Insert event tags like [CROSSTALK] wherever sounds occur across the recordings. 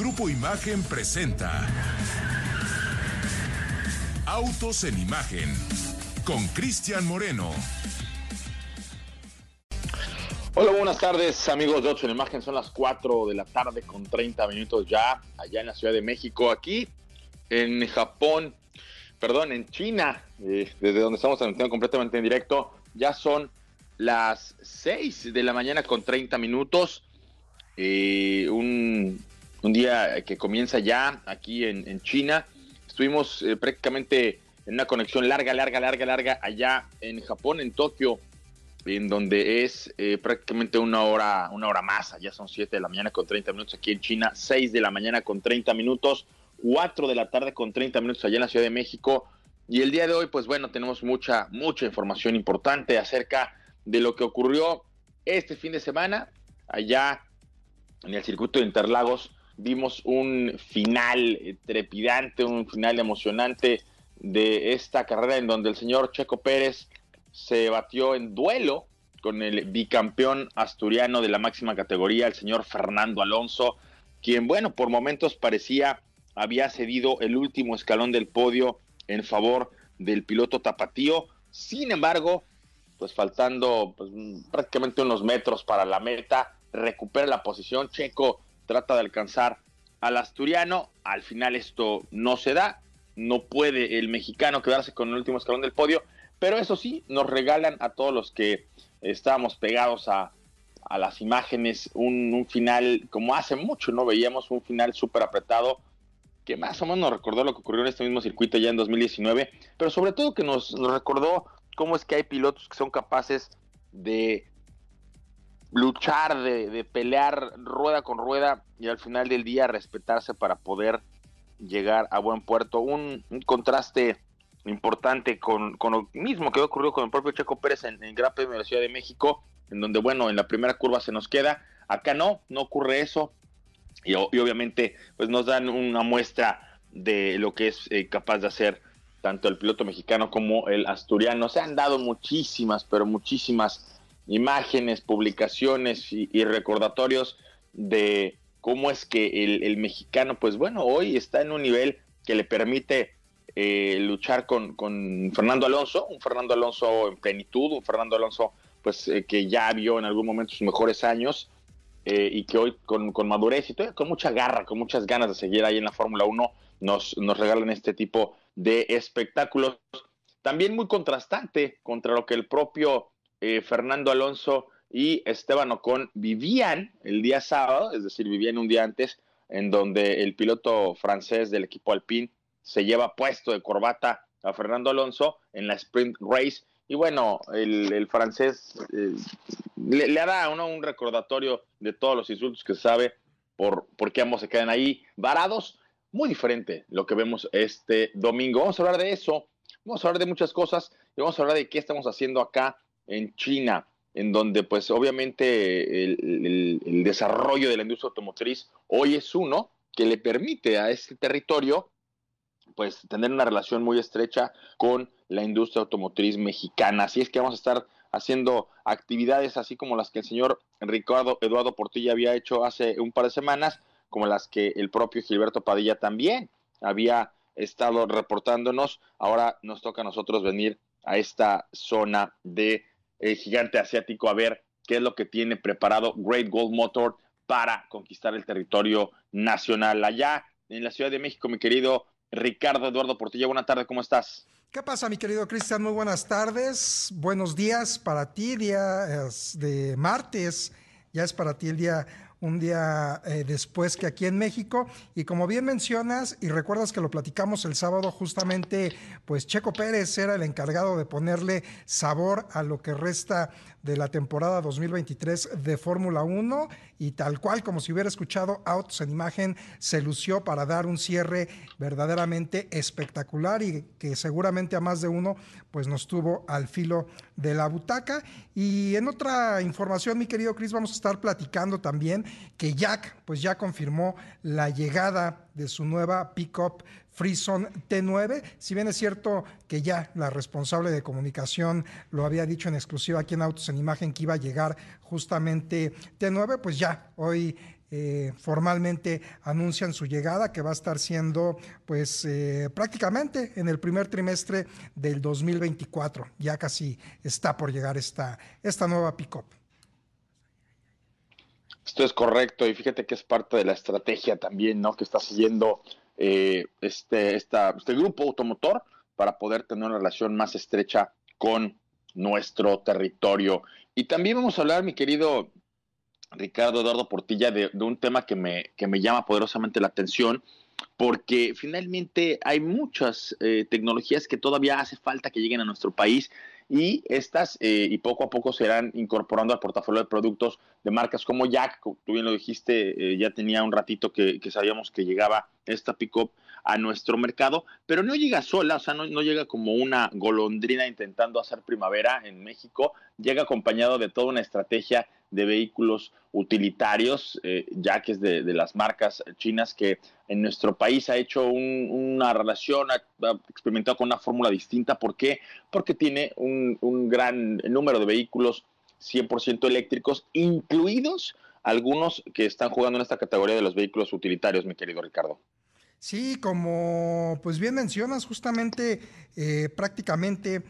Grupo Imagen presenta Autos en Imagen con Cristian Moreno. Hola, buenas tardes amigos de Autos en Imagen. Son las 4 de la tarde con 30 minutos ya allá en la Ciudad de México. Aquí en Japón, perdón, en China, eh, desde donde estamos transmitiendo completamente en directo, ya son las 6 de la mañana con 30 minutos. Eh, un un día que comienza ya aquí en, China. Estuvimos eh, prácticamente en una conexión larga, larga, larga, larga allá en Japón, en Tokio, en donde es eh, prácticamente una hora, una hora más. Allá son 7 de la mañana con 30 minutos aquí en China, 6 de la mañana con 30 minutos, 4 de la tarde con 30 minutos allá en la Ciudad de México. Y el día de hoy, pues bueno, tenemos mucha, mucha información importante acerca de lo que ocurrió este fin de semana allá en el circuito de Interlagos vimos un final trepidante, un final emocionante de esta carrera en donde el señor Checo Pérez se batió en duelo con el bicampeón asturiano de la máxima categoría, el señor Fernando Alonso, quien, bueno, por momentos parecía había cedido el último escalón del podio en favor del piloto tapatío. Sin embargo, pues faltando pues, prácticamente unos metros para la meta, recupera la posición. Checo trata de alcanzar al asturiano. Al final esto no se da. No puede el mexicano quedarse con el último escalón del podio. Pero eso sí, nos regalan a todos los que estábamos pegados a, las imágenes un, final como hace mucho, ¿no? Veíamos un final súper apretado que más o menos nos recordó lo que ocurrió en este mismo circuito ya en 2019, pero sobre todo que nos recordó cómo es que hay pilotos que son capaces de luchar, de, pelear rueda con rueda y al final del día respetarse para poder llegar a buen puerto. Un, contraste importante con, lo mismo que ocurrió con el propio Checo Pérez en, en Gran Premio de la Ciudad de México, en donde, bueno, en la primera curva se nos queda. Acá no, no ocurre eso. Y, obviamente, pues nos dan una muestra de lo que es eh, capaz de hacer tanto el piloto mexicano como el asturiano. Se han dado muchísimas, pero muchísimas imágenes, publicaciones y, recordatorios de cómo es que el, mexicano, pues bueno, hoy está en un nivel que le permite eh, luchar con, Fernando Alonso, un Fernando Alonso en plenitud, un Fernando Alonso pues eh, que ya vio en algún momento sus mejores años eh, y que hoy con, madurez y con mucha garra, con muchas ganas de seguir ahí en la Fórmula 1, nos, nos regalan este tipo de espectáculos. También muy contrastante contra lo que el propio eh, Fernando Alonso y Esteban Ocon vivían el día sábado, es decir, vivían un día antes, en donde el piloto francés del equipo Alpine se lleva puesto de corbata a Fernando Alonso en la sprint race. Y bueno, el, francés eh, le, le, da uno un recordatorio de todos los insultos que sabe por, por qué ambos se quedan ahí varados. Muy diferente lo que vemos este domingo. Vamos a hablar de eso, vamos a hablar de muchas cosas y vamos a hablar de qué estamos haciendo acá en China, en donde pues obviamente el, desarrollo de la industria automotriz hoy es uno que le permite a este territorio pues tener una relación muy estrecha con la industria automotriz mexicana. Así es que vamos a estar haciendo actividades así como las que el señor Ricardo Eduardo Portilla había hecho hace un par de semanas, como las que el propio Gilberto Padilla también había estado reportándonos. Ahora nos toca a nosotros venir a esta zona de el gigante asiático a ver qué es lo que tiene preparado Great Gold Motor para conquistar el territorio nacional. Allá en la Ciudad de México, mi querido Ricardo Eduardo Portilla, buenas tardes, ¿cómo estás? ¿Qué pasa, mi querido Cristian? Muy buenas tardes, buenos días para ti, día de martes, ya es para ti el día un día eh, después que aquí en México. Y como bien mencionas, y recuerdas que lo platicamos el sábado, justamente, pues Checo Pérez era el encargado de ponerle sabor a lo que resta de la temporada 2023 de Fórmula 1 y tal cual como si hubiera escuchado Autos en Imagen, se lució para dar un cierre verdaderamente espectacular y que seguramente a más de uno pues nos tuvo al filo de la butaca. Y en otra información, mi querido Chris, vamos a estar platicando también que Jack pues ya confirmó la llegada de su nueva pickup Frison T9. Si bien es cierto que ya la responsable de comunicación lo había dicho en exclusiva aquí en Autos en Imagen que iba a llegar justamente T9, pues ya hoy eh, formalmente anuncian su llegada, que va a estar siendo pues eh, prácticamente en el primer trimestre del 2024. Ya casi está por llegar esta, esta nueva pick-up. Esto es correcto y fíjate que es parte de la estrategia también, ¿no? Que está siguiendo eh, este, este grupo automotor para poder tener una relación más estrecha con nuestro territorio. Y también vamos a hablar, mi querido Ricardo Eduardo Portilla, de, un tema que me, que me llama poderosamente la atención, porque finalmente hay muchas eh, tecnologías que todavía hace falta que lleguen a nuestro país y estas eh, y poco a poco se irán incorporando al portafolio de productos de marcas como Jack, tú bien lo dijiste, eh, ya tenía un ratito que, sabíamos que llegaba esta pickup a nuestro mercado, pero no llega sola, o sea, no, llega como una golondrina intentando hacer primavera en México, llega acompañado de toda una estrategia de vehículos utilitarios, eh, ya que es de, las marcas chinas que en nuestro país ha hecho una relación, ha, experimentado con una fórmula distinta. ¿Por qué? Porque tiene un, un gran número de vehículos 100% eléctricos, incluidos algunos que están jugando en esta categoría de los vehículos utilitarios, mi querido Ricardo. Sí, como pues bien mencionas, justamente eh, prácticamente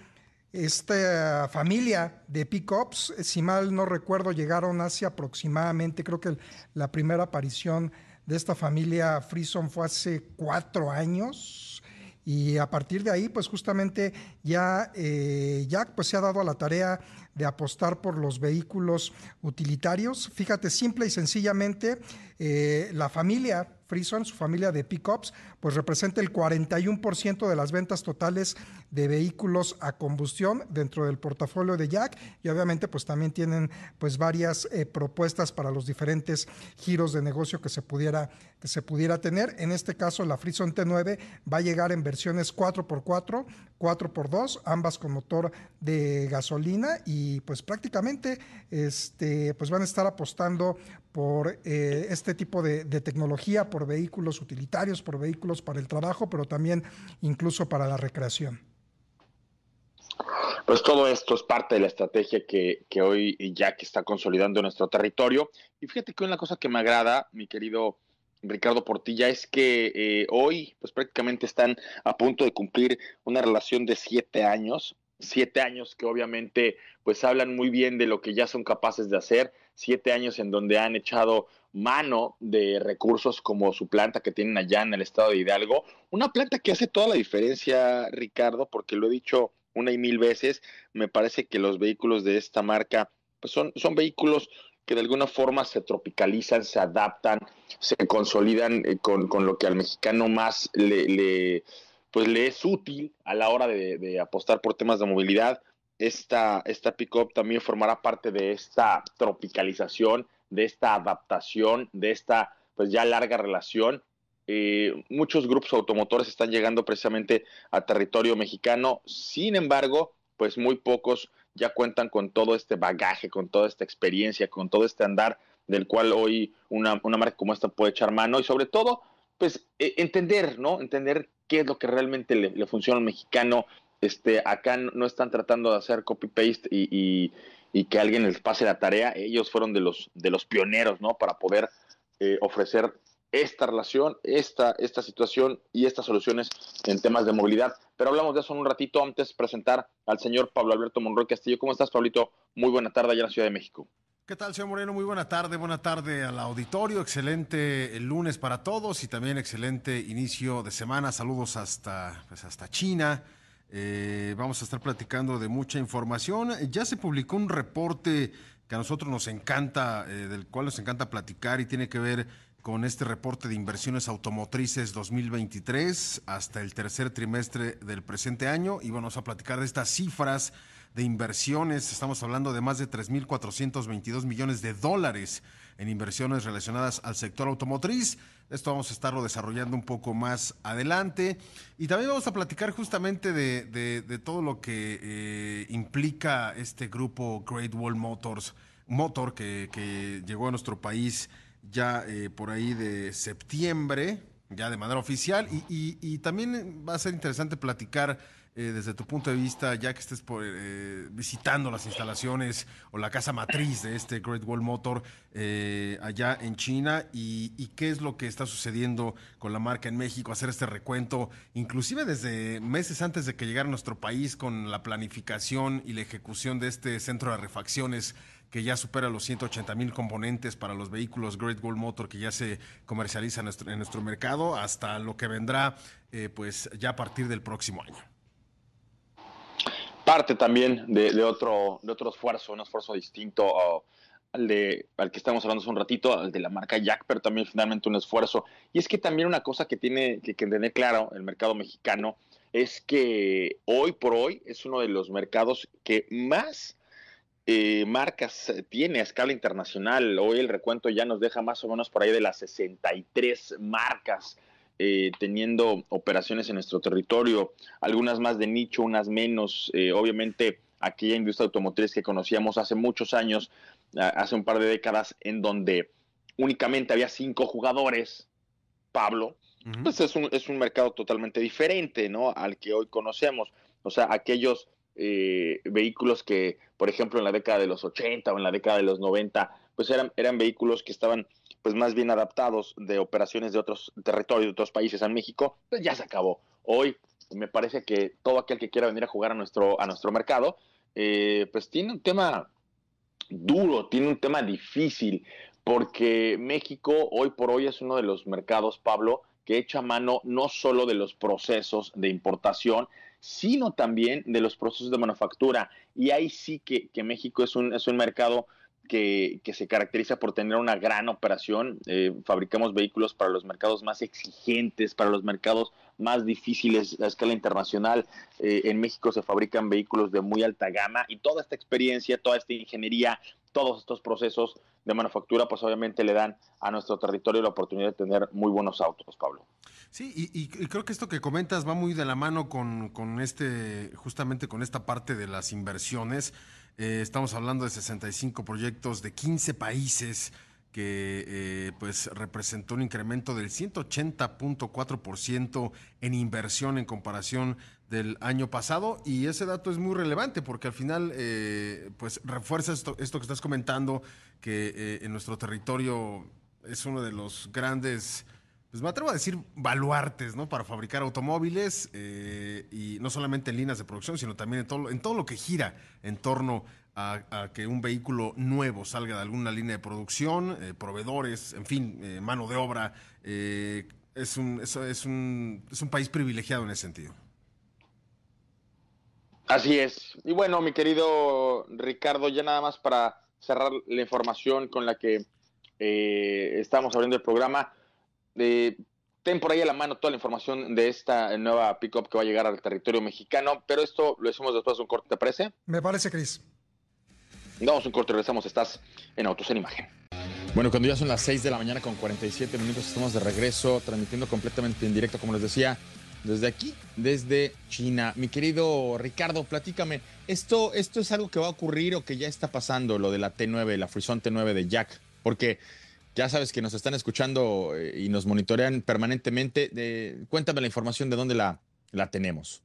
esta familia de pickups, si mal no recuerdo, llegaron hace aproximadamente, creo que la primera aparición de esta familia Frison fue hace cuatro años. Y a partir de ahí, pues justamente ya eh, Jack pues, se ha dado a la tarea de apostar por los vehículos utilitarios. Fíjate, simple y sencillamente, eh, la familia Frison, su familia de pickups, pues representa el 41% de las ventas totales de vehículos a combustión dentro del portafolio de Jack y obviamente pues también tienen pues varias eh, propuestas para los diferentes giros de negocio que se pudiera que se pudiera tener. En este caso la Frison T9 va a llegar en versiones 4x4, 4x2, ambas con motor de gasolina y pues prácticamente este pues van a estar apostando por eh, este tipo de, tecnología, por vehículos utilitarios, por vehículos para el trabajo, pero también incluso para la recreación. Pues todo esto es parte de la estrategia que, que hoy ya que está consolidando nuestro territorio. Y fíjate que una cosa que me agrada, mi querido Ricardo Portilla, es que eh, hoy pues prácticamente están a punto de cumplir una relación de siete años siete años que obviamente pues hablan muy bien de lo que ya son capaces de hacer, siete años en donde han echado mano de recursos como su planta que tienen allá en el estado de Hidalgo, una planta que hace toda la diferencia, Ricardo, porque lo he dicho una y mil veces, me parece que los vehículos de esta marca pues son, son vehículos que de alguna forma se tropicalizan, se adaptan, se consolidan eh, con, con, lo que al mexicano más le, le pues le es útil a la hora de, apostar por temas de movilidad. Esta, esta pick-up también formará parte de esta tropicalización, de esta adaptación, de esta pues ya larga relación. Eh, muchos grupos automotores están llegando precisamente a territorio mexicano, sin embargo, pues muy pocos ya cuentan con todo este bagaje, con toda esta experiencia, con todo este andar del cual hoy una, una marca como esta puede echar mano y sobre todo, pues e, entender, ¿no? Entender qué es lo que realmente le, funciona al mexicano. Este, acá no están tratando de hacer copy-paste y, que alguien les pase la tarea. Ellos fueron de los, de los pioneros, ¿no? Para poder eh, ofrecer esta relación, esta, esta situación y estas soluciones en temas de movilidad. Pero hablamos de eso en un ratito antes de presentar al señor Pablo Alberto Monroy Castillo. ¿Cómo estás, Pablito? Muy buena tarde allá en la Ciudad de México. ¿Qué tal, señor Moreno? Muy buena tarde, buena tarde al auditorio. Excelente el lunes para todos y también excelente inicio de semana. Saludos hasta, pues hasta China. Eh, vamos a estar platicando de mucha información. Ya se publicó un reporte que a nosotros nos encanta, eh, del cual nos encanta platicar y tiene que ver con este reporte de inversiones automotrices 2023 hasta el tercer trimestre del presente año y vamos a platicar de estas cifras de inversiones. Estamos hablando de más de 3.422 millones de dólares en inversiones relacionadas al sector automotriz. Esto vamos a estarlo desarrollando un poco más adelante. Y también vamos a platicar justamente de, todo lo que eh, implica este grupo Great Wall Motors, Motor, que, llegó a nuestro país ya eh, por ahí de septiembre, ya de manera oficial. y también va a ser interesante platicar eh, desde tu punto de vista, ya que estés eh, visitando las instalaciones o la casa matriz de este Great Wall Motor eh, allá en China y, qué es lo que está sucediendo con la marca en México, hacer este recuento, inclusive desde meses antes de que llegara a nuestro país con la planificación y la ejecución de este centro de refacciones que ya supera los 180 mil componentes para los vehículos Great Wall Motor que ya se comercializan en nuestro, mercado, hasta lo que vendrá pues ya a partir del próximo año parte también de, otro, de esfuerzo, un esfuerzo distinto al, de, al que estamos hablando hace un ratito, al de la marca Jack, pero también finalmente un esfuerzo. Y es que también una cosa que tiene que, que tener claro el mercado mexicano es que hoy por hoy es uno de los mercados que más eh, marcas tiene a escala internacional. Hoy el recuento ya nos deja más o menos por ahí de las 63 marcas eh, teniendo operaciones en nuestro territorio, algunas más de nicho, unas menos. Eh, obviamente, aquella industria automotriz que conocíamos hace muchos años, hace un par de décadas, en donde únicamente había cinco jugadores, Pablo, pues es un, es un mercado totalmente diferente, ¿no? Al que hoy conocemos. O sea, aquellos eh, vehículos que, por ejemplo, en la década de los 80 o en la década de los 90, pues eran, eran vehículos que estaban pues más bien adaptados de operaciones de otros territorios, de otros países en México, pues ya se acabó. Hoy me parece que todo aquel que quiera venir a jugar a nuestro, a nuestro mercado, eh, pues tiene un tema duro, tiene un tema difícil, porque México hoy por hoy es uno de los mercados, Pablo, que echa mano no solo de los procesos de importación, sino también de los procesos de manufactura. Y ahí sí que, que México es un, es un mercado que, se caracteriza por tener una gran operación. Eh, fabricamos vehículos para los mercados más exigentes, para los mercados más difíciles a escala internacional. Eh, en México se fabrican vehículos de muy alta gama y toda esta experiencia, toda esta ingeniería, todos estos procesos de manufactura, pues obviamente le dan a nuestro territorio la oportunidad de tener muy buenos autos, Pablo. Sí, y, creo que esto que comentas va muy de la mano con, con este, justamente con esta parte de las inversiones. Eh, estamos hablando de 65 proyectos de 15 países que eh, pues representó un incremento del 180.4% en inversión en comparación del año pasado. Y ese dato es muy relevante porque al final eh, pues refuerza esto, esto, que estás comentando que en nuestro territorio es uno de los grandes pues me atrevo a decir baluartes, ¿no? Para fabricar automóviles eh, y no solamente en líneas de producción, sino también en todo, en todo lo que gira en torno a, que un vehículo nuevo salga de alguna línea de producción, eh, proveedores, en fin, eh, mano de obra. es, un, es, un, es un país privilegiado en ese sentido. Así es. Y bueno, mi querido Ricardo, ya nada más para cerrar la información con la que estamos abriendo el programa ten por ahí a la mano toda la información de esta nueva pickup que va a llegar al territorio mexicano, pero esto lo decimos después de un corte, ¿te parece? Me parece, Cris. Damos un corte, regresamos, estás en Autos en Imagen. Bueno, cuando ya son las 6 de la mañana con 47 minutos, estamos de regreso, transmitiendo completamente en directo, como les decía, desde aquí, desde China. Mi querido Ricardo, platícame, ¿esto, ¿esto es algo que va a ocurrir o que ya está pasando, lo de la T9, la Frison T9 de Jack? Porque ya sabes que nos están escuchando eh, y nos monitorean permanentemente. cuéntame la información de dónde la, la tenemos.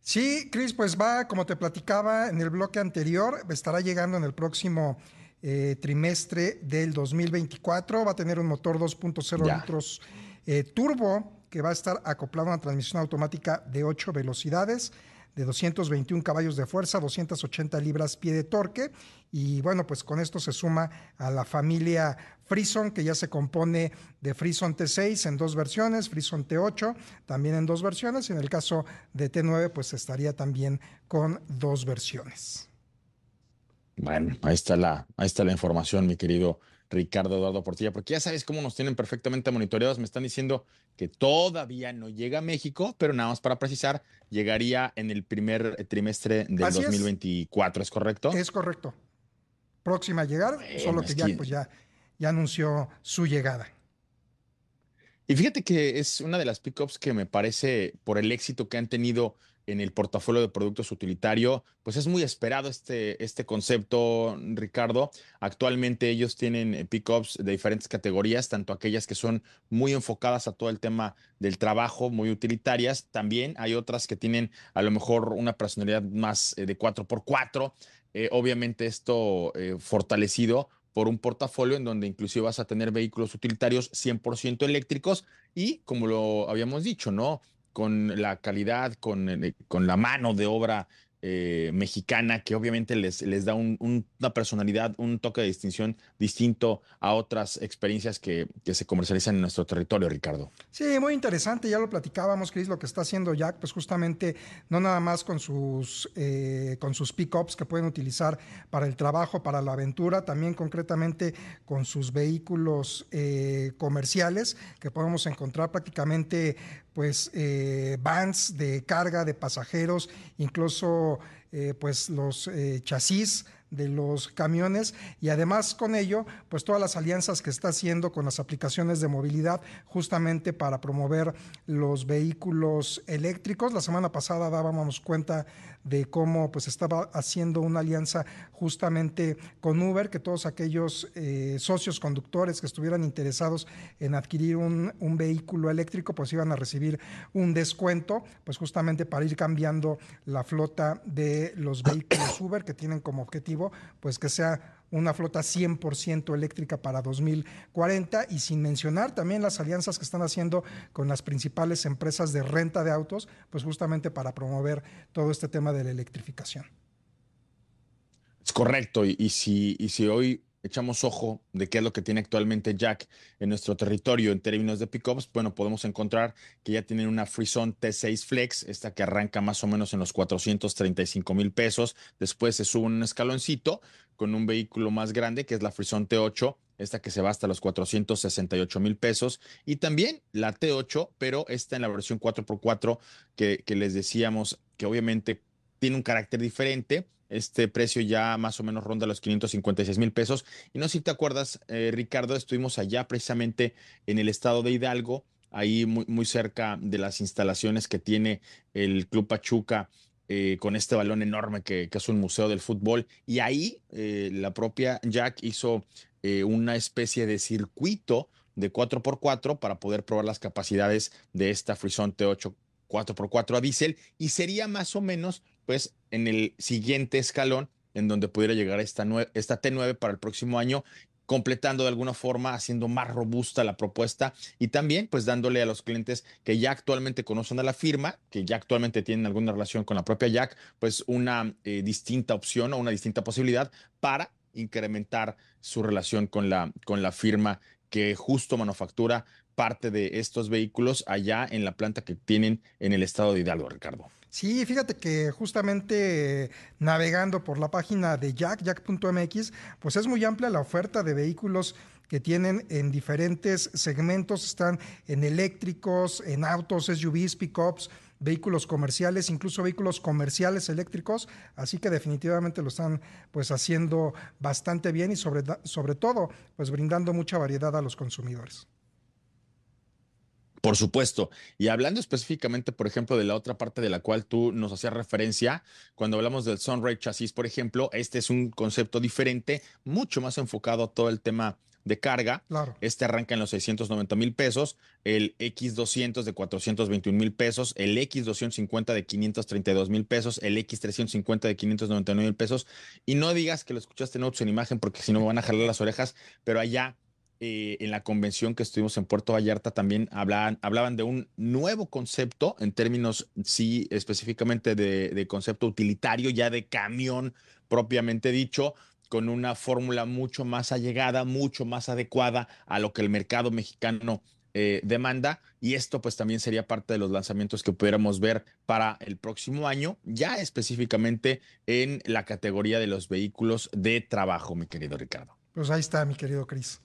Sí, Chris, pues va, como te platicaba en el bloque anterior, estará llegando en el próximo eh, trimestre del 2024. Va a tener un motor 2.0 litros eh, turbo que va a estar acoplado a una transmisión automática de 8 velocidades de 221 caballos de fuerza, 280 libras pie de torque. Y bueno, pues con esto se suma a la familia Frison, que ya se compone de Frison T6 en dos versiones, Frison T8 también en dos versiones. Y en el caso de T9, pues estaría también con dos versiones. Bueno, ahí está la, ahí está la información, mi querido Ricardo Eduardo Portilla, porque ya sabes cómo nos tienen perfectamente monitoreados. Me están diciendo que todavía no llega a México, pero nada más para precisar, llegaría en el primer trimestre del 2024, es. correcto? Es correcto. Próxima a llegar, solo que ya, pues ya, ya anunció su llegada. Y fíjate que es una de las pickups que me parece, por el éxito que han tenido en el portafolio de productos utilitario, pues es muy esperado este, este concepto, Ricardo. Actualmente ellos tienen eh, pickups de diferentes categorías, tanto aquellas que son muy enfocadas a todo el tema del trabajo, muy utilitarias. También hay otras que tienen a lo mejor una personalidad más eh, de 4x4. Eh, obviamente esto fortalecido por un portafolio en donde inclusive vas a tener vehículos utilitarios 100% eléctricos y como lo habíamos dicho, ¿no? Con la calidad, con, eh, con la mano de obra eh, mexicana que obviamente les, les da una personalidad, un toque de distinción distinto a otras experiencias que, que, se comercializan en nuestro territorio, Ricardo. Sí, muy interesante, ya lo platicábamos, Chris, lo que está haciendo Jack, pues justamente no nada más con sus, eh, sus pick-ups que pueden utilizar para el trabajo, para la aventura, también concretamente con sus vehículos eh, comerciales que podemos encontrar prácticamente pues vans de carga de pasajeros, incluso eh, pues los eh, chasis de los camiones y además con ello, pues todas las alianzas que está haciendo con las aplicaciones de movilidad justamente para promover los vehículos eléctricos. La semana pasada dábamos cuenta de cómo pues estaba haciendo una alianza justamente con Uber, que todos aquellos eh, socios conductores que estuvieran interesados en adquirir un, un vehículo eléctrico, pues iban a recibir un descuento, pues justamente para ir cambiando la flota de los vehículos Uber que tienen como objetivo pues que sea una flota 100% eléctrica para 2040 y sin mencionar también las alianzas que están haciendo con las principales empresas de renta de autos, pues justamente para promover todo este tema de la electrificación. Es correcto, y, si, y si hoy echamos ojo de qué es lo que tiene actualmente Jack en nuestro territorio en términos de pickups, bueno, podemos encontrar que ya tienen una Freezone T6 Flex, esta que arranca más o menos en los 435 mil pesos. Después se sube un escaloncito con un vehículo más grande, que es la Freezone T8, esta que se va hasta los 468 mil pesos. Y también la T8, pero esta en la versión 4x4 que, que les decíamos que obviamente tiene un carácter diferente este precio ya más o menos ronda los 556 mil pesos. Y no sé si te acuerdas, eh, Ricardo, estuvimos allá precisamente en el estado de Hidalgo, ahí muy, muy cerca de las instalaciones que tiene el Club Pachuca. Eh, con este balón enorme que, es un museo del fútbol. Y ahí eh, la propia Jack hizo una especie de circuito de 4x4 para poder probar las capacidades de esta Frison T8 4x4 a diésel y sería más o menos pues en el siguiente escalón en donde pudiera llegar esta, esta T9 para el próximo año completando de alguna forma, haciendo más robusta la propuesta y también pues dándole a los clientes que ya actualmente conocen a la firma, que ya actualmente tienen alguna relación con la propia Jack, pues una eh, distinta opción o una distinta posibilidad para incrementar su relación con la, con la firma que justo manufactura parte de estos vehículos allá en la planta que tienen en el estado de Hidalgo, Ricardo. Sí, fíjate que justamente navegando por la página de Jack, jack.mx, pues es muy amplia la oferta de vehículos que tienen en diferentes segmentos, están en eléctricos, en autos, SUVs, pickups, vehículos comerciales, incluso vehículos comerciales eléctricos, así que definitivamente lo están pues haciendo bastante bien y sobre, sobre todo pues brindando mucha variedad a los consumidores. Por supuesto. Y hablando específicamente, por ejemplo, de la otra parte de la cual tú nos hacías referencia, cuando hablamos del Sunray Chasis, por ejemplo, este es un concepto diferente, mucho más enfocado a todo el tema de carga. Claro. Este arranca en los 690 mil pesos, el X200 de 421 mil pesos, el X250 de 532 mil pesos, el X350 de 599 mil pesos. Y no digas que lo escuchaste en Autos en imagen porque si no me van a jalar las orejas, pero allá eh, en la convención que estuvimos en Puerto Vallarta también hablaban, hablaban de un nuevo concepto en términos, sí, específicamente de, concepto utilitario, ya de camión propiamente dicho, con una fórmula mucho más allegada, mucho más adecuada a lo que el mercado mexicano eh, demanda. Y esto pues también sería parte de los lanzamientos que pudiéramos ver para el próximo año, ya específicamente en la categoría de los vehículos de trabajo, mi querido Ricardo. Pues ahí está, mi querido Cris.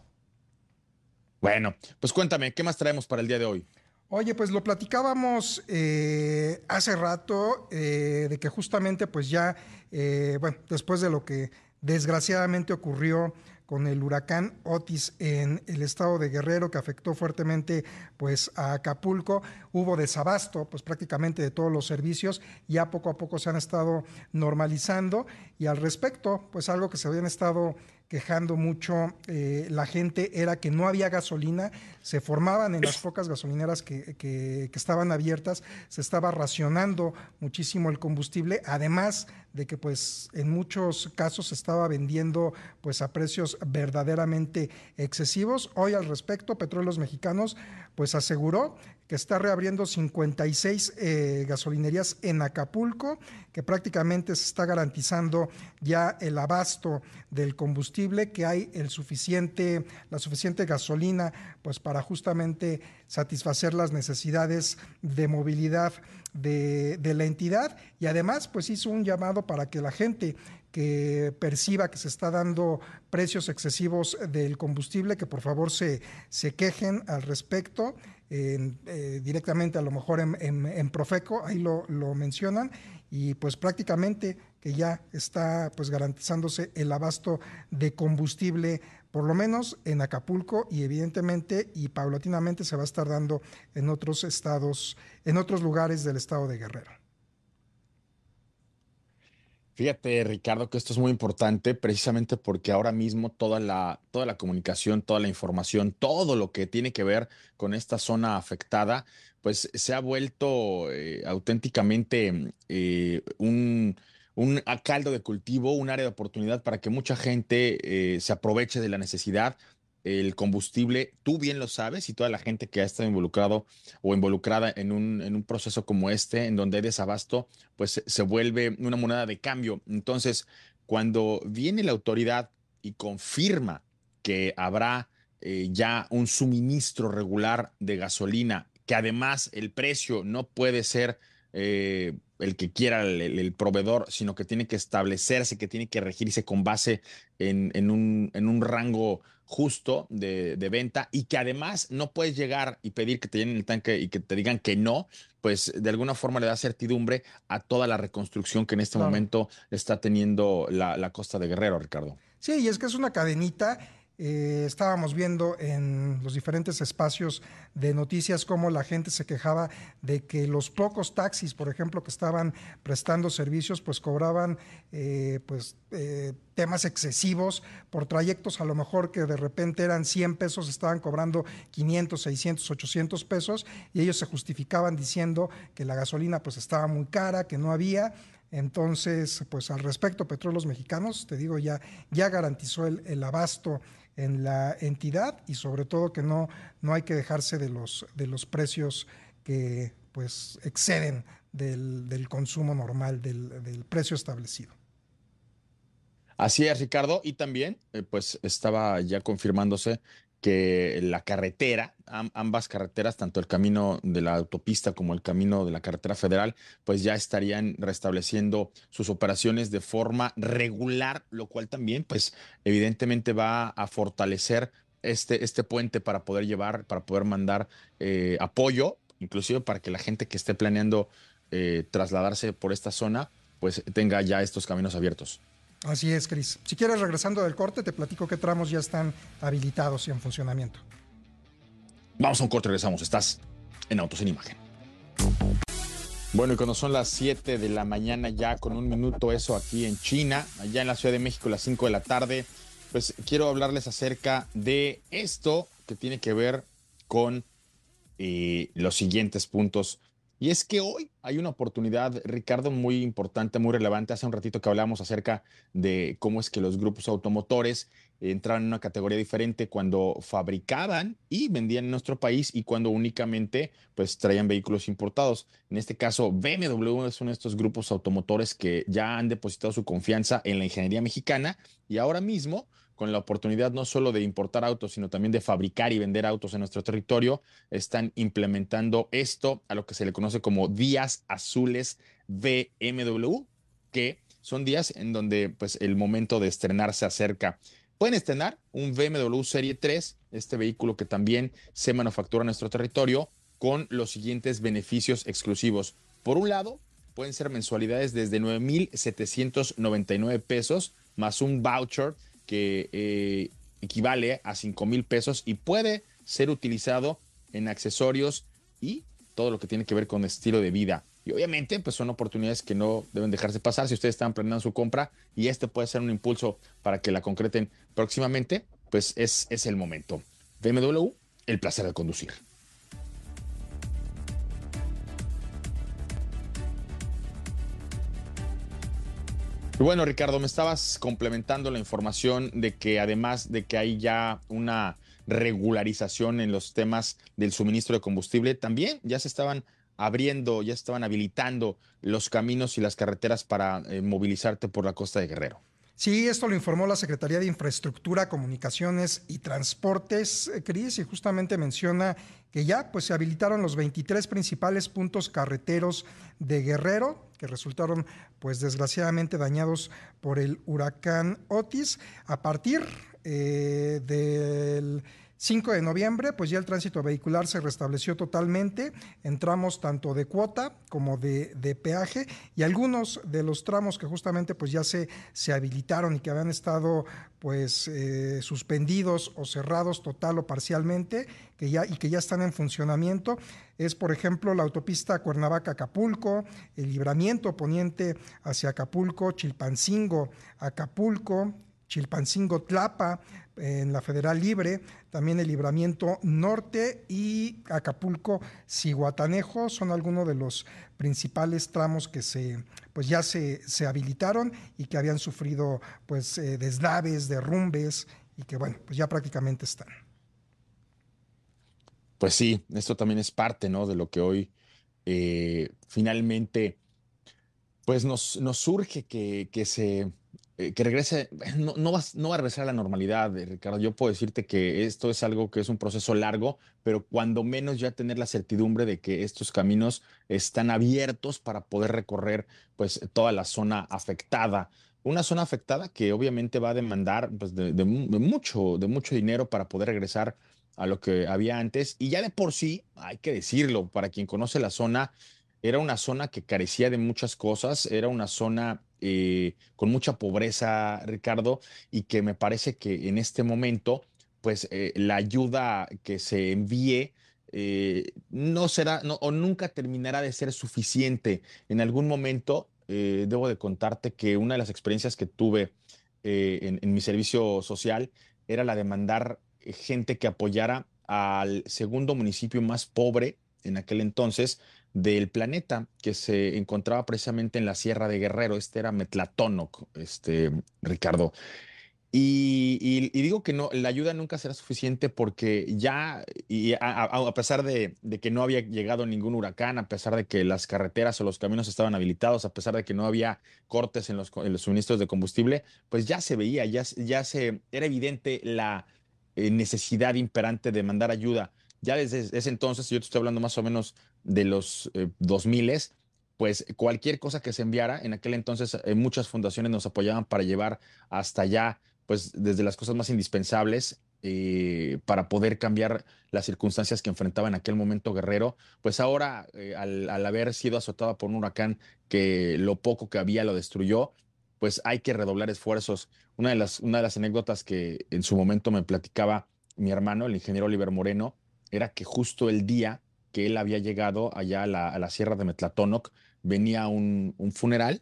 Bueno, pues cuéntame, ¿qué más traemos para el día de hoy? Oye, pues lo platicábamos eh, hace rato eh, de que justamente pues ya, eh, bueno, después de lo que desgraciadamente ocurrió con el huracán Otis en el estado de Guerrero que afectó fuertemente pues a Acapulco, hubo desabasto pues prácticamente de todos los servicios, ya poco a poco se han estado normalizando y al respecto pues algo que se habían estado quejando mucho eh, la gente era que no había gasolina, se formaban en las pocas gasolineras que, que, estaban abiertas, se estaba racionando muchísimo el combustible, además de que pues en muchos casos se estaba vendiendo pues a precios verdaderamente excesivos. Hoy al respecto, Petróleos Mexicanos pues aseguró que está reabriendo 56 eh, gasolinerías en Acapulco, que prácticamente se está garantizando ya el abasto del combustible, que hay el suficiente, la suficiente gasolina pues para justamente satisfacer las necesidades de movilidad de, la entidad y además pues hizo un llamado para que la gente que perciba que se está dando precios excesivos del combustible, que por favor se, se quejen al respecto eh, directamente a lo mejor en, Profeco, ahí lo, mencionan, y pues prácticamente que ya está pues garantizándose el abasto de combustible, por lo menos en Acapulco, y evidentemente y paulatinamente se va a estar dando en otros estados, en otros lugares del estado de Guerrero. Fíjate, Ricardo, que esto es muy importante precisamente porque ahora mismo toda la, toda la comunicación, toda la información, todo lo que tiene que ver con esta zona afectada, pues se ha vuelto eh, auténticamente eh, un, un caldo de cultivo, un área de oportunidad para que mucha gente eh, se aproveche de la necesidad el combustible, tú bien lo sabes, y toda la gente que ha estado involucrado o involucrada en un, en un proceso como este, en donde hay desabasto, pues se vuelve una moneda de cambio. Entonces, cuando viene la autoridad y confirma que habrá eh, ya un suministro regular de gasolina, que además el precio no puede ser eh, el que quiera el, proveedor, sino que tiene que establecerse, que tiene que regirse con base en, en, un, en un rango justo de, venta y que además no puedes llegar y pedir que te llenen el tanque y que te digan que no, pues de alguna forma le da certidumbre a toda la reconstrucción que en este momento está teniendo la, la costa de Guerrero, Ricardo. Sí, y es que es una cadenita eh, estábamos viendo en los diferentes espacios de noticias cómo la gente se quejaba de que los pocos taxis, por ejemplo, que estaban prestando servicios, pues cobraban eh, pues, eh, temas excesivos por trayectos a lo mejor que de repente eran 100 pesos, estaban cobrando 500, 600, 800 pesos y ellos se justificaban diciendo que la gasolina pues estaba muy cara, que no había. Entonces, pues al respecto, Petróleos Mexicanos, te digo, ya, ya garantizó el, el abasto en la entidad y sobre todo que no, no hay que dejarse de los, de los precios que pues exceden del, del consumo normal, del, del, precio establecido. Así es, Ricardo. Y también, eh, pues estaba ya confirmándose que la carretera, ambas carreteras, tanto el camino de la autopista como el camino de la carretera federal, pues ya estarían restableciendo sus operaciones de forma regular, lo cual también, pues evidentemente va a fortalecer este, este puente para poder llevar, para poder mandar eh, apoyo, inclusive para que la gente que esté planeando eh, trasladarse por esta zona, pues tenga ya estos caminos abiertos. Así es, Cris. Si quieres, regresando del corte, te platico qué tramos ya están habilitados y en funcionamiento. Vamos a un corte, regresamos. Estás en Autos en Imagen. Bueno, y cuando son las 7 de la mañana, ya con un minuto eso aquí en China, allá en la Ciudad de México, las 5 de la tarde, pues quiero hablarles acerca de esto que tiene que ver con eh, los siguientes puntos y es que hoy hay una oportunidad, Ricardo, muy importante, muy relevante. Hace un ratito que hablamos acerca de cómo es que los grupos automotores entraron en una categoría diferente cuando fabricaban y vendían en nuestro país y cuando únicamente pues traían vehículos importados. En este caso, BMW es uno de estos grupos automotores que ya han depositado su confianza en la ingeniería mexicana y ahora mismo con la oportunidad no solo de importar autos, sino también de fabricar y vender autos en nuestro territorio, están implementando esto a lo que se le conoce como días azules BMW, que son días en donde pues el momento de estrenar se acerca. pueden estrenar un BMW Serie 3, este vehículo que también se manufactura en nuestro territorio, con los siguientes beneficios exclusivos. Por un lado, pueden ser mensualidades desde 9,799 pesos, más un voucher que eh, equivale a 5 mil pesos y puede ser utilizado en accesorios y todo lo que tiene que ver con estilo de vida. Y obviamente, pues son oportunidades que no deben dejarse pasar si ustedes están planeando su compra y este puede ser un impulso para que la concreten próximamente, pues es, es el momento. BMW, el placer de conducir. Bueno, Ricardo, me estabas complementando la información de que además de que hay ya una regularización en los temas del suministro de combustible, también ya se estaban abriendo, ya estaban habilitando los caminos y las carreteras para eh, movilizarte por la costa de Guerrero. Sí, esto lo informó la Secretaría de Infraestructura, Comunicaciones y Transportes, eh, Cris, y justamente menciona que ya pues, se habilitaron los 23 principales puntos carreteros de Guerrero, que resultaron pues desgraciadamente dañados por el huracán Otis. A partir eh, del 5 de noviembre, pues ya el tránsito vehicular se restableció totalmente. En tramos tanto de cuota como de, peaje y algunos de los tramos que justamente pues ya se, se habilitaron y que habían estado pues eh, suspendidos o cerrados total o parcialmente que ya, y que ya están en funcionamiento es por ejemplo la autopista Cuernavaca-Acapulco, el libramiento poniente hacia Acapulco, Chilpancingo, Acapulco, Chilpancingo Tlapa, en la Federal Libre, también el Libramiento Norte y Acapulco Ciguatanejo son algunos de los principales tramos que se pues ya se, se habilitaron y que habían sufrido pues eh, deslaves, derrumbes y que bueno, pues ya prácticamente están. Pues sí, esto también es parte, ¿no? De lo que hoy eh, finalmente pues nos, nos surge que, que se eh, que regrese, [LAUGHS] no, no, va, no va a regresar a la normalidad, eh, Ricardo. Yo puedo decirte que esto es algo que es un proceso largo, pero cuando menos ya tener la certidumbre de que estos caminos están abiertos para poder recorrer pues toda la zona afectada. Una zona afectada que obviamente va a demandar pues, de mucho, de mucho dinero para poder regresar a lo que había antes. Y ya de por sí, hay que decirlo, para quien conoce la zona, era una zona que carecía de muchas cosas, era una zona eh, con mucha pobreza, Ricardo, y que me parece que en este momento, pues eh, la ayuda que se envíe eh, no será o nunca terminará de ser suficiente. En algún momento, debo de contarte que una de las experiencias que tuve en, en mi servicio social era la de mandar gente que apoyara al segundo municipio más pobre en aquel entonces del planeta que se encontraba precisamente en la Sierra de Guerrero. Este era Metlatónoc, este, Ricardo. Y, digo que no, la ayuda nunca será suficiente porque ya, a, pesar de, que no había llegado ningún huracán, a pesar de que las carreteras o los caminos estaban habilitados, a pesar de que no había cortes en los, suministros de combustible, pues ya se veía, ya, ya se, era evidente la eh, necesidad imperante de mandar ayuda ya desde ese entonces, yo te estoy hablando más o menos de los 2000, eh, pues cualquier cosa que se enviara, en aquel entonces eh, muchas fundaciones nos apoyaban para llevar hasta allá, pues desde las cosas más indispensables eh, para poder cambiar las circunstancias que enfrentaba en aquel momento Guerrero, pues ahora al, haber sido azotada por un huracán que lo poco que había lo destruyó, pues hay que redoblar esfuerzos. Una de las, una de las anécdotas que en su momento me platicaba mi hermano, el ingeniero Oliver Moreno, era que justo el día que él había llegado allá a la, sierra de Metlatónoc, venía un, funeral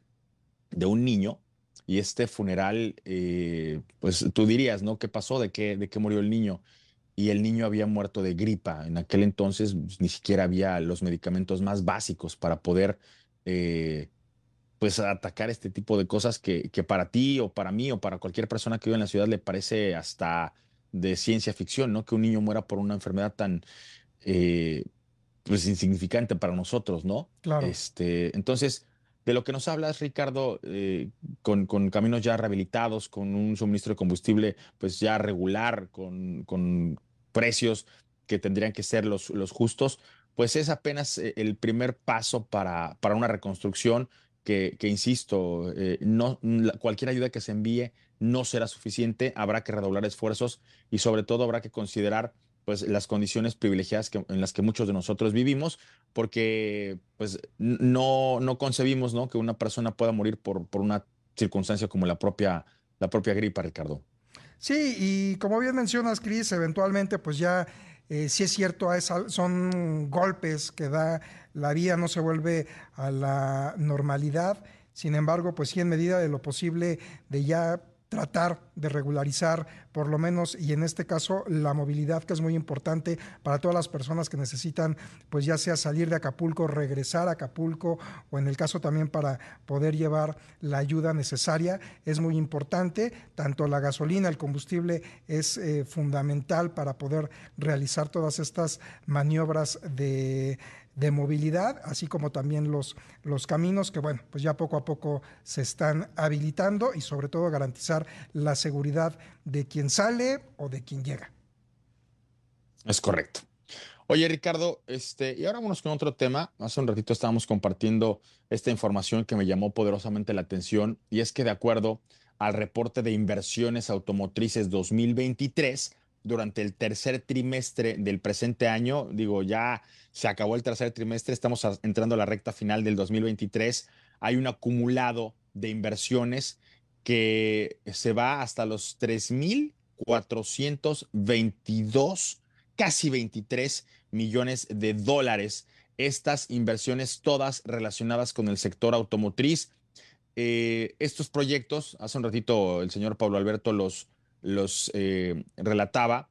de un niño y este funeral, eh, pues tú dirías, ¿no? ¿Qué pasó? ¿De qué, ¿De qué murió el niño? Y el niño había muerto de gripa. En aquel entonces pues, ni siquiera había los medicamentos más básicos para poder, eh, pues, atacar este tipo de cosas que, que para ti o para mí o para cualquier persona que vive en la ciudad le parece hasta de ciencia ficción, ¿no? Que un niño muera por una enfermedad tan eh, pues insignificante para nosotros, ¿no? Claro. Este, entonces, de lo que nos hablas, Ricardo, eh, con, con, caminos ya rehabilitados, con un suministro de combustible pues ya regular, con, con precios que tendrían que ser los, los justos, pues es apenas eh, el primer paso para, para una reconstrucción que, insisto, eh, no, cualquier ayuda que se envíe no será suficiente, habrá que redoblar esfuerzos y sobre todo habrá que considerar pues las condiciones privilegiadas que, en las que muchos de nosotros vivimos, porque pues no, no concebimos ¿no? que una persona pueda morir por, por una circunstancia como la propia, la propia gripa, Ricardo. Sí, y como bien mencionas, Cris, eventualmente pues ya eh, si es cierto, son golpes que da la vía, no se vuelve a la normalidad. Sin embargo, pues sí, en medida de lo posible, de ya tratar de regularizar por lo menos y en este caso la movilidad que es muy importante para todas las personas que necesitan pues ya sea salir de Acapulco, regresar a Acapulco o en el caso también para poder llevar la ayuda necesaria es muy importante, tanto la gasolina, el combustible es eh, fundamental para poder realizar todas estas maniobras de de movilidad, así como también los, los caminos que, bueno, pues ya poco a poco se están habilitando y sobre todo garantizar la seguridad de quien sale o de quien llega. Es correcto. Oye, Ricardo, este, y ahora vamos con otro tema. Hace un ratito estábamos compartiendo esta información que me llamó poderosamente la atención y es que de acuerdo al reporte de inversiones automotrices 2023, durante el tercer trimestre del presente año. Digo, ya se acabó el tercer trimestre, estamos entrando a la recta final del 2023. Hay un acumulado de inversiones que se va hasta los 3.422, casi 23 millones de dólares. Estas inversiones todas relacionadas con el sector automotriz. Eh, estos proyectos, hace un ratito el señor Pablo Alberto los, los eh, relataba,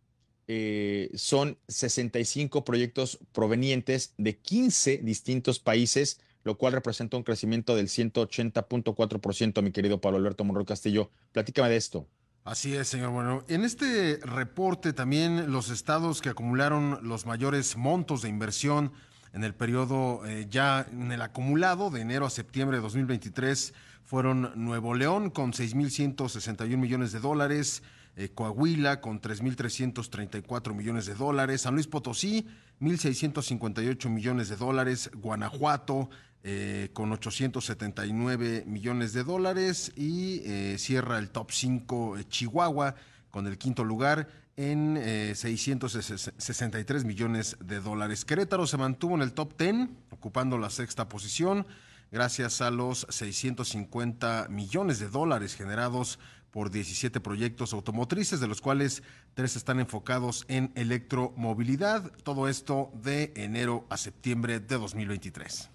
eh, son 65 proyectos provenientes de 15 distintos países, lo cual representa un crecimiento del 180.4%, mi querido Pablo Alberto Monroy Castillo. Platícame de esto. Así es, señor. Bueno, en este reporte también los estados que acumularon los mayores montos de inversión en el periodo eh, ya en el acumulado de enero a septiembre de 2023 fueron Nuevo León con 6.161 millones de dólares, eh, Coahuila con 3.334 millones de dólares, San Luis Potosí 1.658 millones de dólares, Guanajuato eh, con 879 millones de dólares y eh, cierra el top 5 Chihuahua con el quinto lugar en 663 millones de dólares. Querétaro se mantuvo en el top 10, ocupando la sexta posición, gracias a los 650 millones de dólares generados por 17 proyectos automotrices, de los cuales tres están enfocados en electromovilidad. Todo esto de enero a septiembre de 2023.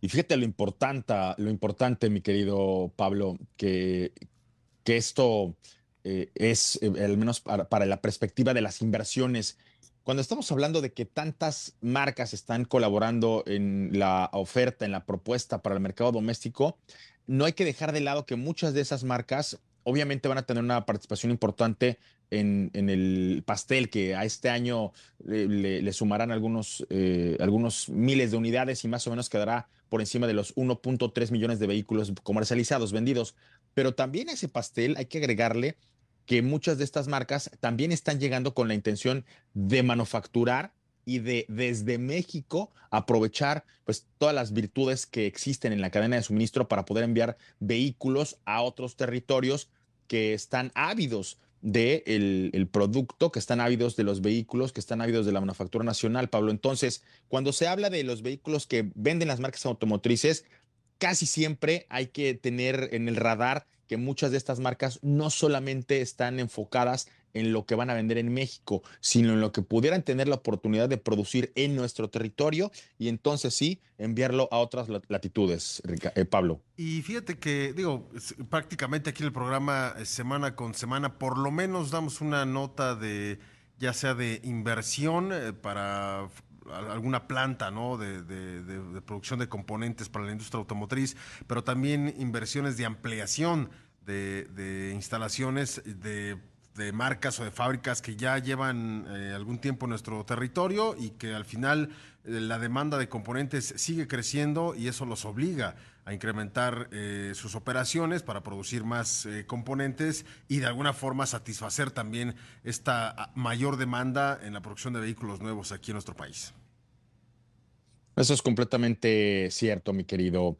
Y fíjate lo importante, lo importante, mi querido Pablo, que, que esto eh, es, eh, al menos para, para la perspectiva de las inversiones, cuando estamos hablando de que tantas marcas están colaborando en la oferta, en la propuesta para el mercado doméstico, no hay que dejar de lado que muchas de esas marcas obviamente van a tener una participación importante en, el pastel que a este año le, sumarán algunos, eh, algunos miles de unidades y más o menos quedará por encima de los 1.3 millones de vehículos comercializados, vendidos. Pero también a ese pastel hay que agregarle que muchas de estas marcas también están llegando con la intención de manufacturar y de desde México aprovechar pues todas las virtudes que existen en la cadena de suministro para poder enviar vehículos a otros territorios que están ávidos del de el producto, que están ávidos de los vehículos, que están ávidos de la manufactura nacional, Pablo. Entonces, cuando se habla de los vehículos que venden las marcas automotrices, casi siempre hay que tener en el radar que muchas de estas marcas no solamente están enfocadas en lo que van a vender en México, sino en lo que pudieran tener la oportunidad de producir en nuestro territorio y entonces sí enviarlo a otras latitudes, eh, Pablo. Y fíjate que, digo, prácticamente aquí en el programa eh, semana con semana, por lo menos damos una nota de, ya sea de inversión eh, para alguna planta ¿no? De, de, producción de componentes para la industria automotriz, pero también inversiones de ampliación de, instalaciones de marcas o de fábricas que ya llevan eh, algún tiempo en nuestro territorio y que al final eh, la demanda de componentes sigue creciendo y eso los obliga a incrementar eh, sus operaciones para producir más componentes y de alguna forma satisfacer también esta ah, mayor demanda en la producción de vehículos nuevos aquí en nuestro país. Eso es completamente cierto, mi querido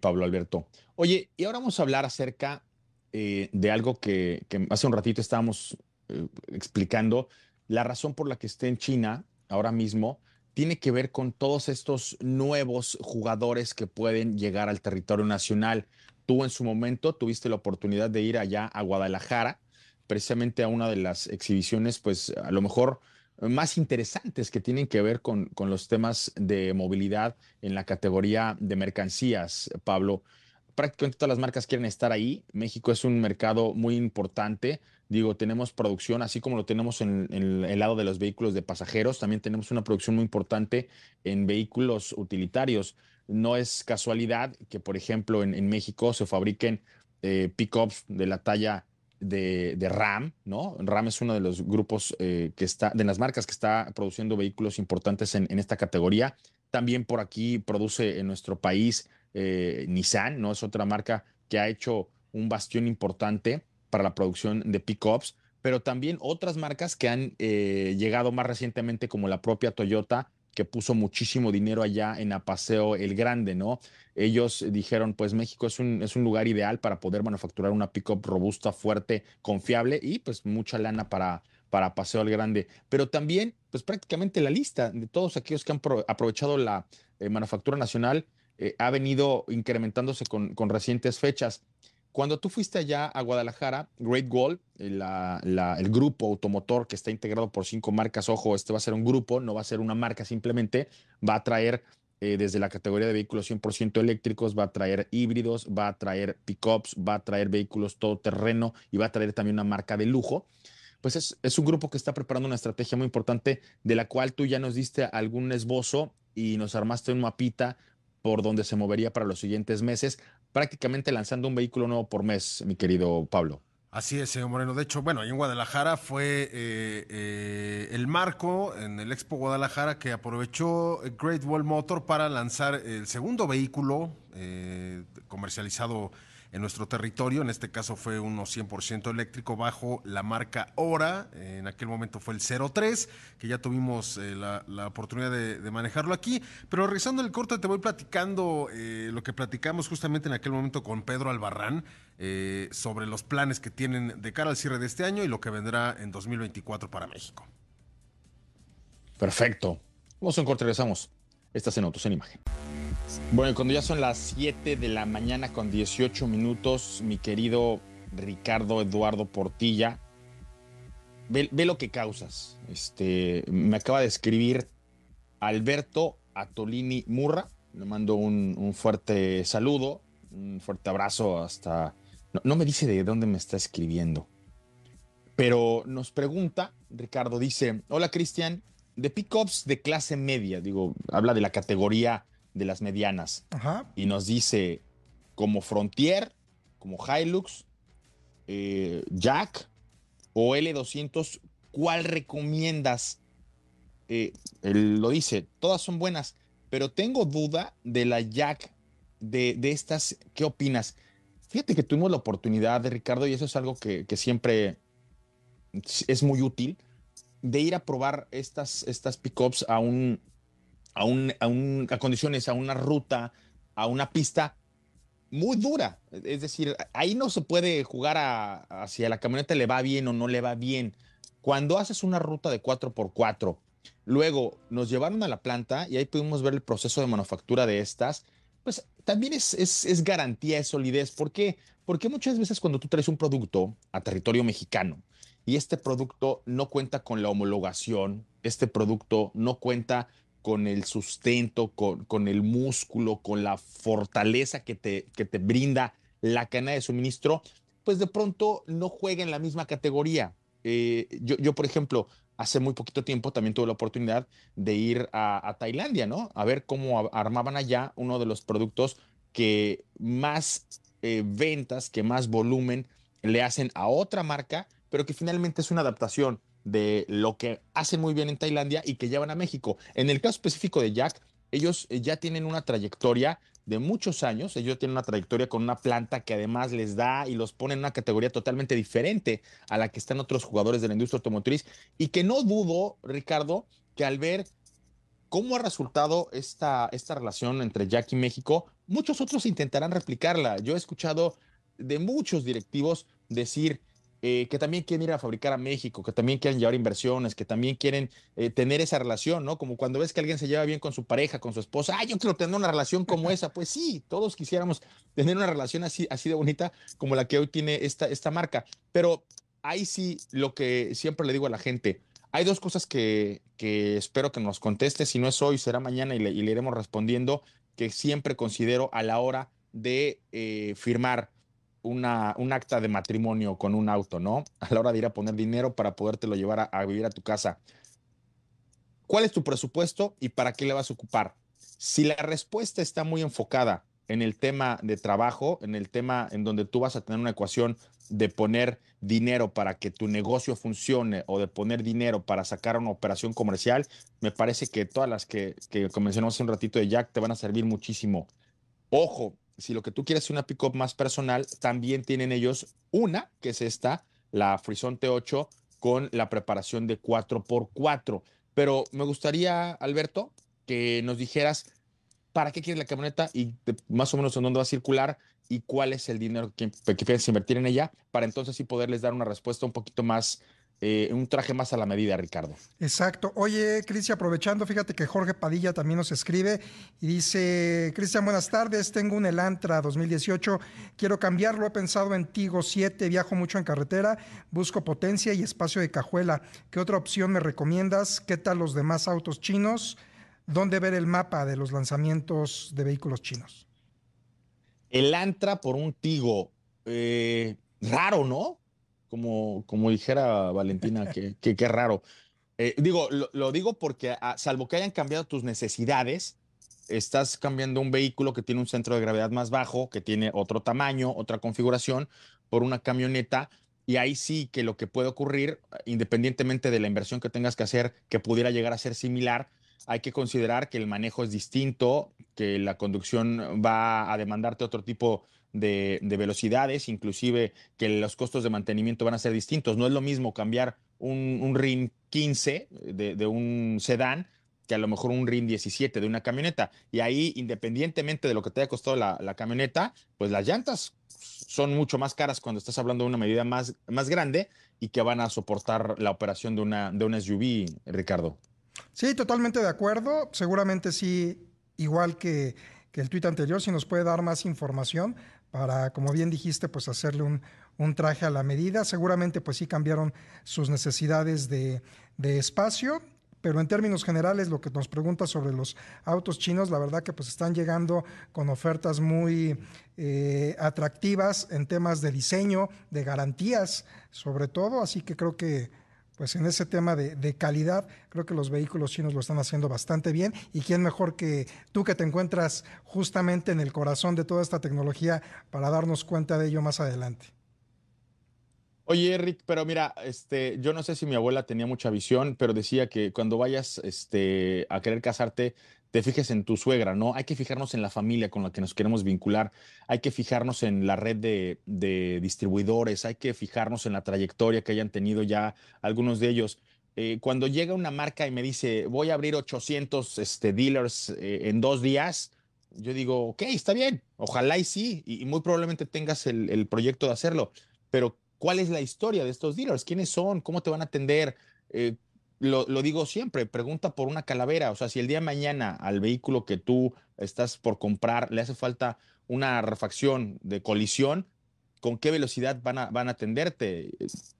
Pablo Alberto. Oye, y ahora vamos a hablar acerca eh, de algo que, hace un ratito estábamos eh, explicando. La razón por la que esté en China ahora mismo tiene que ver con todos estos nuevos jugadores que pueden llegar al territorio nacional. Tú en su momento tuviste la oportunidad de ir allá a Guadalajara, precisamente a una de las exhibiciones, pues a lo mejor más interesantes que tienen que ver con los temas de movilidad en la categoría de mercancías, Pablo. Prácticamente todas las marcas quieren estar ahí. México es un mercado muy importante. Digo, tenemos producción, así como lo tenemos en, el lado de los vehículos de pasajeros, también tenemos una producción muy importante en vehículos utilitarios. No es casualidad que, por ejemplo, en, México se fabriquen eh, pickups de la talla de, RAM, ¿no? RAM es uno de los grupos eh, que está, de las marcas que está produciendo vehículos importantes en, esta categoría. También por aquí produce en nuestro país eh, Nissan, ¿no? Es otra marca que ha hecho un bastión importante para la producción de pickups, pero también otras marcas que han eh, llegado más recientemente, como la propia Toyota, que puso muchísimo dinero allá en Apaseo el Grande, ¿no? Ellos dijeron, pues México es un, es un lugar ideal para poder manufacturar una pickup robusta, fuerte, confiable y pues mucha lana para, para Paseo el Grande. Pero también, pues prácticamente la lista de todos aquellos que han aprovechado la eh, manufactura nacional eh, ha venido incrementándose con, recientes fechas. Cuando tú fuiste allá a Guadalajara, Great Wall, eh, el grupo automotor que está integrado por cinco marcas, ojo, este va a ser un grupo, no va a ser una marca simplemente, va a traer eh, desde la categoría de vehículos 100% eléctricos, va a traer híbridos, va a traer pickups, va a traer vehículos todoterreno y va a traer también una marca de lujo. Pues es, es un grupo que está preparando una estrategia muy importante de la cual tú ya nos diste algún esbozo y nos armaste un mapita por donde se movería para los siguientes meses prácticamente lanzando un vehículo nuevo por mes, mi querido Pablo. Así es, señor Moreno. De hecho, bueno, ahí en Guadalajara fue eh, eh, el marco en el Expo Guadalajara que aprovechó Great Wall Motor para lanzar el segundo vehículo eh, comercializado en nuestro territorio. En este caso fue uno 100% eléctrico bajo la marca Hora. En aquel momento fue el 03, que ya tuvimos eh, la, oportunidad de, de, manejarlo aquí. Pero regresando el corte, te voy platicando eh, lo que platicamos justamente en aquel momento con Pedro Albarrán eh, sobre los planes que tienen de cara al cierre de este año y lo que vendrá en 2024 para México. Perfecto. Vamos a un corte, regresamos. Estás en Autos en Imagen. Bueno, cuando ya son las 7 de la mañana con 18 minutos, mi querido Ricardo Eduardo Portilla, ve, ve lo que causas. Este, me acaba de escribir Alberto Atolini Murra, le mando un, un fuerte saludo, un fuerte abrazo hasta... No, no me dice de dónde me está escribiendo, pero nos pregunta, Ricardo dice, hola Cristian, de pickups de clase media, digo, habla de la categoría de las medianas. Ajá. Y nos dice como Frontier, como Hilux, eh, Jack o L200, ¿cuál recomiendas? Eh, él lo dice, todas son buenas, pero tengo duda de la Jack, de, de, estas, ¿qué opinas? Fíjate que tuvimos la oportunidad de Ricardo, y eso es algo que, que siempre es muy útil, de ir a probar estas, estas pickups a un, a, un, a, un, a condiciones, a una ruta, a una pista muy dura. Es decir, ahí no se puede jugar a, a si a la camioneta le va bien o no le va bien. Cuando haces una ruta de 4x4, luego nos llevaron a la planta y ahí pudimos ver el proceso de manufactura de estas, pues también es, es, es garantía, es solidez. ¿Por qué? Porque muchas veces cuando tú traes un producto a territorio mexicano, y este producto no cuenta con la homologación, este producto no cuenta con el sustento, con, con el músculo, con la fortaleza que te, que te brinda la cadena de suministro, pues de pronto no juega en la misma categoría. Eh, yo, yo, por ejemplo, hace muy poquito tiempo también tuve la oportunidad de ir a, a Tailandia, ¿no? A ver cómo armaban allá uno de los productos que más eh, ventas, que más volumen le hacen a otra marca pero que finalmente es una adaptación de lo que hacen muy bien en Tailandia y que llevan a México. En el caso específico de Jack, ellos eh, ya tienen una trayectoria de muchos años, ellos tienen una trayectoria con una planta que además les da y los pone en una categoría totalmente diferente a la que están otros jugadores de la industria automotriz y que no dudo, Ricardo, que al ver cómo ha resultado esta, esta relación entre Jack y México. Muchos otros intentarán replicarla. Yo he escuchado de muchos directivos decir eh, que también quieren ir a fabricar a México, que también quieren llevar inversiones, que también quieren eh, tener esa relación, ¿no? Como cuando ves que alguien se lleva bien con su pareja, con su esposa, ah, yo quiero tener una relación como [LAUGHS] esa. Pues sí, todos quisiéramos tener una relación así, así de bonita como la que hoy tiene esta, esta marca. Pero ahí sí, lo que siempre le digo a la gente, hay dos cosas que, que espero que nos conteste, si no es hoy, será mañana y le, y le iremos respondiendo, que siempre considero a la hora de eh, firmar una, un acta de matrimonio con un auto, ¿no? [LAUGHS] A la hora de ir a poner dinero para podértelo llevar a, vivir a tu casa. ¿Cuál es tu presupuesto y para qué le vas a ocupar? Si la respuesta está muy enfocada en el tema de trabajo, en el tema en donde tú vas a tener una ecuación de poner dinero para que tu negocio funcione o de poner dinero para sacar una operación comercial, me parece que todas las que, que mencionamos hace un ratito de Jack te van a servir muchísimo. Ojo, si lo que tú quieres es una pickup más personal, también tienen ellos una, que es esta, la Frisonte 8, con la preparación de 4x4. Pero me gustaría, Alberto, que nos dijeras para qué quieres la camioneta y más o menos en dónde va a circular y cuál es el dinero que, que quieres invertir en ella, para entonces sí poderles dar una respuesta un poquito más eh, un traje más a la medida, Ricardo. Exacto. Oye, Cristian, aprovechando, fíjate que Jorge Padilla también nos escribe y dice, Cristian, buenas tardes, tengo un Elantra 2018, quiero cambiarlo, he pensado en Tigo 7, viajo mucho en carretera, busco potencia y espacio de cajuela. ¿Qué otra opción me recomiendas? ¿Qué tal los demás autos chinos? ¿Dónde ver el mapa de los lanzamientos de vehículos chinos? Elantra por un Tigo. Eh, raro, ¿no? Como, como dijera Valentina, que, que, raro. Eh, digo, lo, digo porque a, salvo que hayan cambiado tus necesidades, estás cambiando un vehículo que tiene un centro de gravedad más bajo, que tiene otro tamaño, otra configuración, por una camioneta. Y ahí sí que lo que puede ocurrir, independientemente de la inversión que tengas que hacer, que pudiera llegar a ser similar, hay que considerar que el manejo es distinto, que la conducción va a demandarte otro tipo de, de, velocidades, inclusive que los costos de mantenimiento van a ser distintos. No es lo mismo cambiar un, un RIN 15 de, de, un sedán que a lo mejor un RIN 17 de una camioneta. Y ahí, independientemente de lo que te haya costado la, la camioneta, pues las llantas son mucho más caras cuando estás hablando de una medida más, más grande y que van a soportar la operación de una, de una SUV, Ricardo. Sí, totalmente de acuerdo. Seguramente sí, igual que, que el tuit anterior, si nos puede dar más información, para, como bien dijiste, pues hacerle un, un, traje a la medida. Seguramente pues sí cambiaron sus necesidades de, de, espacio, pero en términos generales lo que nos pregunta sobre los autos chinos, la verdad que pues están llegando con ofertas muy eh, atractivas en temas de diseño, de garantías sobre todo, así que creo que pues en ese tema de, de, calidad, creo que los vehículos chinos lo están haciendo bastante bien. Y quién mejor que tú que te encuentras justamente en el corazón de toda esta tecnología para darnos cuenta de ello más adelante. Oye, Eric, pero mira, este, yo no sé si mi abuela tenía mucha visión, pero decía que cuando vayas este, a querer casarte, te fijes en tu suegra, ¿no? Hay que fijarnos en la familia con la que nos queremos vincular, hay que fijarnos en la red de, distribuidores, hay que fijarnos en la trayectoria que hayan tenido ya algunos de ellos. Eh, cuando llega una marca y me dice, voy a abrir 800 este, dealers eh, en dos días, yo digo, ok, está bien, ojalá y sí, y, muy probablemente tengas el, el, proyecto de hacerlo, pero ¿cuál es la historia de estos dealers? ¿Quiénes son? ¿Cómo te van a atender? Eh, lo, lo, digo siempre, pregunta por una calavera. O sea, si el día de mañana al vehículo que tú estás por comprar le hace falta una refacción de colisión, ¿con qué velocidad van a, van a atenderte?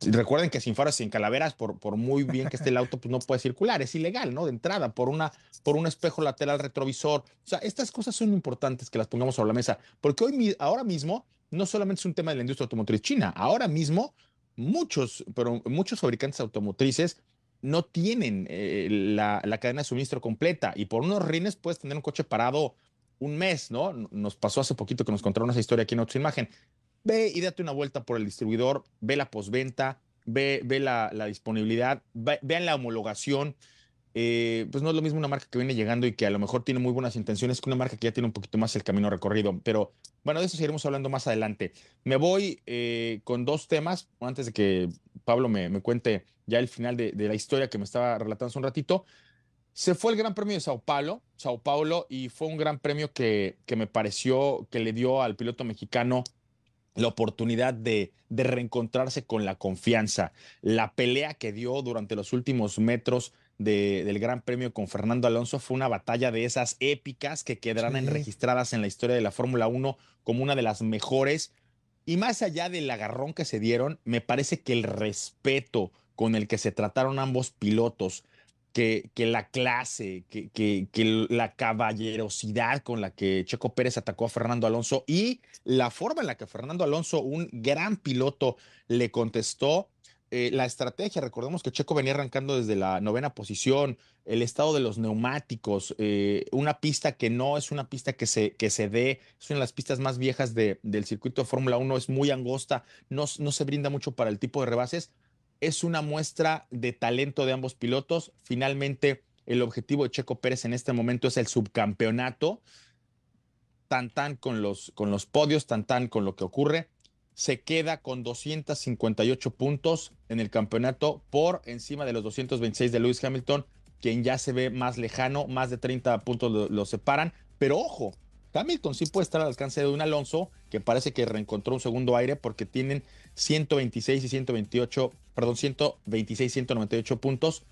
Recuerden que sin faros, sin calaveras, por, por muy bien que esté el auto, pues no puede circular. Es ilegal, ¿no? De entrada, por, una, por un espejo lateral retrovisor. O sea, estas cosas son importantes que las pongamos sobre la mesa, porque hoy, ahora mismo, no solamente es un tema de la industria automotriz china, ahora mismo muchos, pero muchos fabricantes automotrices no tienen eh, la, cadena de suministro completa y por unos rines puedes tener un coche parado un mes, ¿no? Nos pasó hace poquito que nos contaron esa historia aquí en otra imagen. Ve y date una vuelta por el distribuidor, ve la postventa, ve, ve la, la, disponibilidad, ve, vean la homologación. Eh, pues no es lo mismo una marca que viene llegando y que a lo mejor tiene muy buenas intenciones que una marca que ya tiene un poquito más el camino recorrido. Pero bueno, de eso seguiremos hablando más adelante. Me voy eh, con dos temas antes de que Pablo me, me cuente ya el final de, de, la historia que me estaba relatando hace un ratito. Se fue el Gran Premio de Sao Paulo, Sao Paulo, y fue un gran premio que, que me pareció que le dio al piloto mexicano la oportunidad de, de, reencontrarse con la confianza. La pelea que dio durante los últimos metros de, del Gran Premio con Fernando Alonso fue una batalla de esas épicas que quedarán sí. registradas en la historia de la Fórmula 1 como una de las mejores. Y más allá del agarrón que se dieron, me parece que el respeto con el que se trataron ambos pilotos, que, la clase, que, la caballerosidad con la que Checo Pérez atacó a Fernando Alonso y la forma en la que Fernando Alonso, un gran piloto, le contestó. Eh, la estrategia, recordemos que Checo venía arrancando desde la novena posición, el estado de los neumáticos, eh, una pista que no es una pista que se, que se dé, es una de las pistas más viejas de, del circuito de Fórmula 1, es muy angosta, no, no se brinda mucho para el tipo de rebases, es una muestra de talento de ambos pilotos. Finalmente, el objetivo de Checo Pérez en este momento es el subcampeonato. Tan tan con los, con los podios, tan tan con lo que ocurre. Se queda con 258 puntos en el campeonato por encima de los 226 de Lewis Hamilton, quien ya se ve más lejano, más de 30 puntos lo, lo separan. Pero ojo, Hamilton sí puede estar al alcance de un Alonso que parece que reencontró un segundo aire porque tienen 126 y 128, perdón, 126 y 198 puntos.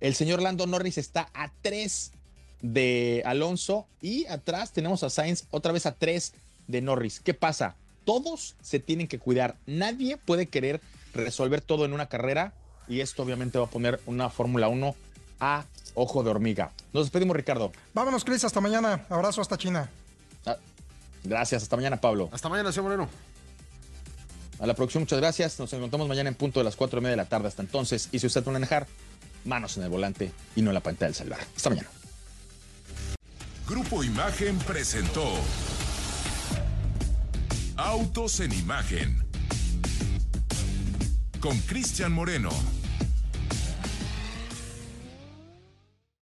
El señor Lando Norris está a 3 de Alonso y atrás tenemos a Sainz otra vez a 3 de Norris. ¿Qué pasa? Todos se tienen que cuidar. Nadie puede querer resolver todo en una carrera y esto obviamente va a poner una Fórmula 1 a ojo de hormiga. Nos despedimos, Ricardo. Vámonos, Cris, hasta mañana. Abrazo hasta China. Ah, gracias, hasta mañana, Pablo. Hasta mañana, señor Moreno. A la próxima, muchas gracias. Nos encontramos mañana en punto de las 4 y media de la tarde. Hasta entonces, y si usted va a manejar, manos en el volante y no en la pantalla del celular. Hasta mañana. Grupo Imagen presentó Autos en Imagen con Cristian Moreno.